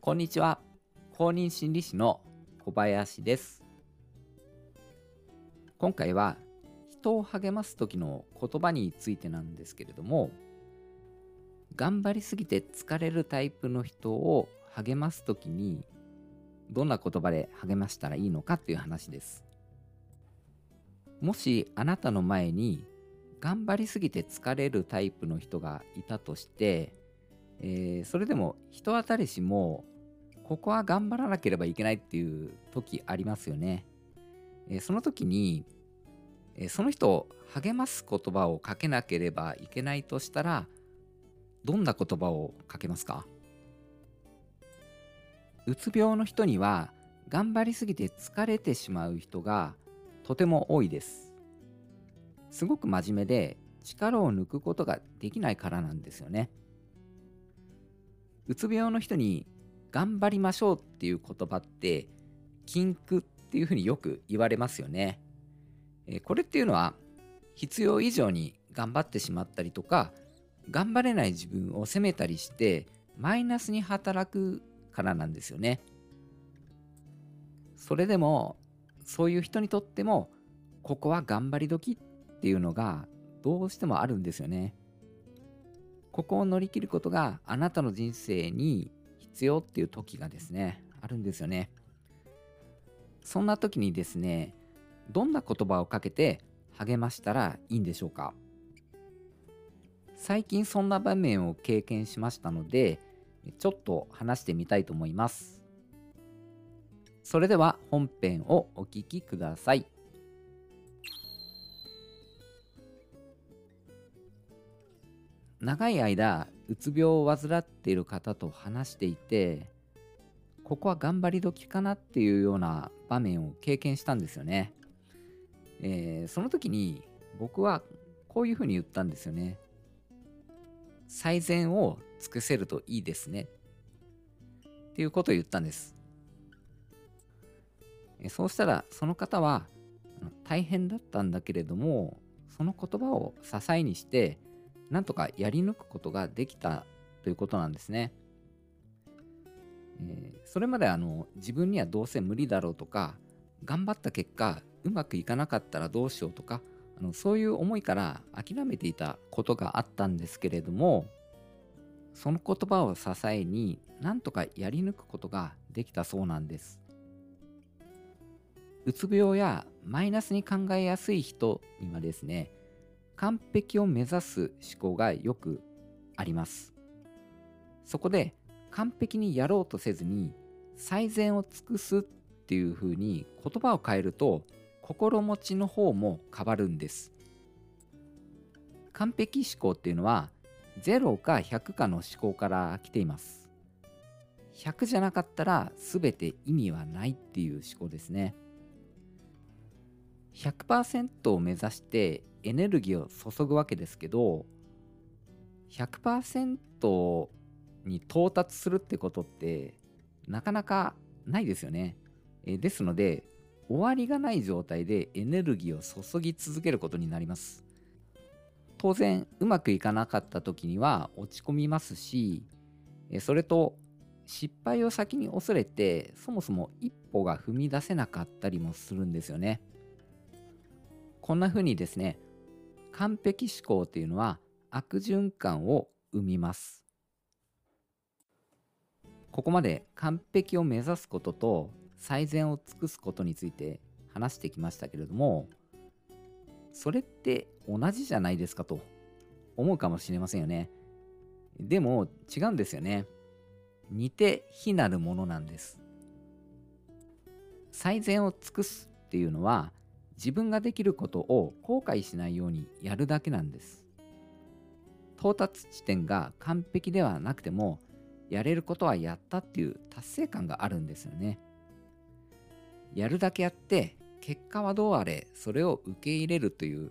こんにちは。公認心理師の小林です。今回は人を励ます時の言葉についてなんですけれども、頑張りすぎて疲れるタイプの人を励ます時にどんな言葉で励ましたらいいのかっていう話です。もしあなたの前に頑張りすぎて疲れるタイプの人がいたとして、えー、それでも人当たりしもここは頑張らなければいけないっていう時ありますよね。えー、その時に、えー、その人を励ます言葉をかけなければいけないとしたらどんな言葉をかけますか？うつ病の人には頑張りすぎて疲れてしまう人がとても多いです。すごく真面目で力を抜くことができないからなんですよね。うつ病の人に頑張りましょうっていう言葉って禁句っていうふうによく言われますよね。えこれっていうのは必要以上に頑張ってしまったりとか頑張れない自分を責めたりしてマイナスに働くからなんですよね。それでもそういう人にとってもここは頑張り時っていうのがどうしてもあるんですよね。ここを乗り切ることがあなたの人生に必要っていう時がですね、あるんですよね。そんな時にですね、どんな言葉をかけて励ましたらいいんでしょうか？最近そんな場面を経験しましたので、ちょっと話してみたいと思います。それでは本編をお聴きください。長い間うつ病を患っている方と話していてここは頑張り時かなっていうような場面を経験したんですよね、えー、その時に僕はこういうふうに言ったんですよね。最善を尽くせるといいですねっていうことを言ったんです。そうしたらその方は大変だったんだけれどもその言葉を支えにしてなんとかやり抜くことができたということなんですね。えー、それまであの自分にはどうせ無理だろうとか頑張った結果うまくいかなかったらどうしようとかあのそういう思いから諦めていたことがあったんですけれどもその言葉を支えになんとかやり抜くことができたそうなんです。うつ病やマイナスに考えやすい人にはですね完璧を目指す思考がよくあります。そこで完璧にやろうとせずに最善を尽くすっていう風に言葉を変えると心持ちの方も変わるんです。完璧思考っていうのは0か100かの思考から来ています。100じゃなかったら全て意味はないっていう思考ですね。100%を目指してエネルギーを注ぐわけですけど100%に到達するってことってなかなかないですよね。えですので終わりがない状態でエネルギーを注ぎ続けることになります。当然うまくいかなかった時には落ち込みますしそれと失敗を先に恐れてそもそも一歩が踏み出せなかったりもするんですよね。こんな風にですね完璧思考っていうのは悪循環を生みます。ここまで完璧を目指すことと最善を尽くすことについて話してきましたけれどもそれって同じじゃないですかと思うかもしれませんよね。でも違うんですよね。似て非なるものなんです。最善を尽くすっていうのは自分ができることを後悔しないようにやるだけなんです。到達地点が完璧ではなくてもやれることはやったっていう達成感があるんですよね。やるだけやって結果はどうあれそれを受け入れるという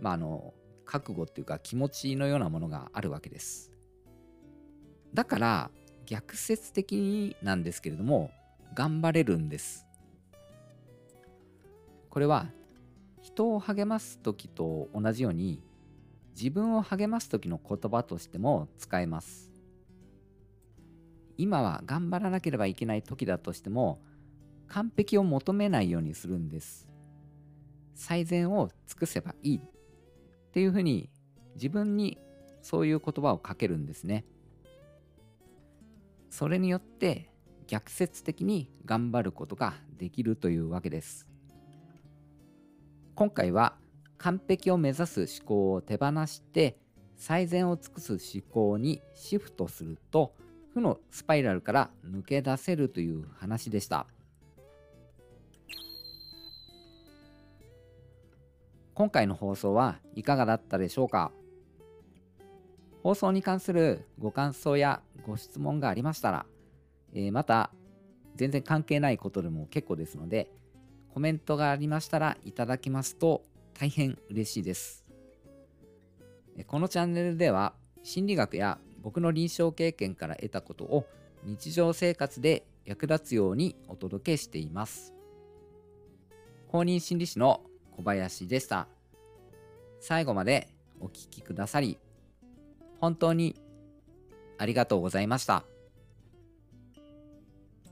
まああの覚悟っていうか気持ちのようなものがあるわけです。だから逆説的になんですけれども頑張れるんです。これは人を励ます時と同じように自分を励ます時の言葉としても使えます。今は頑張らなければいけない時だとしても完璧を求めないようにするんです。最善を尽くせばいいっていうふうに自分にそういう言葉をかけるんですね。それによって逆説的に頑張ることができるというわけです。今回は完璧を目指す思考を手放して最善を尽くす思考にシフトすると負のスパイラルから抜け出せるという話でした。今回の放送はいかがだったでしょうか？放送に関するご感想やご質問がありましたら、えー、また全然関係ないことでも結構ですのでコメントがありましたらいただきますと大変嬉しいです。このチャンネルでは心理学や僕の臨床経験から得たことを日常生活で役立つようにお届けしています。公認心理師の小林でした。最後までお聴きくださり本当にありがとうございました。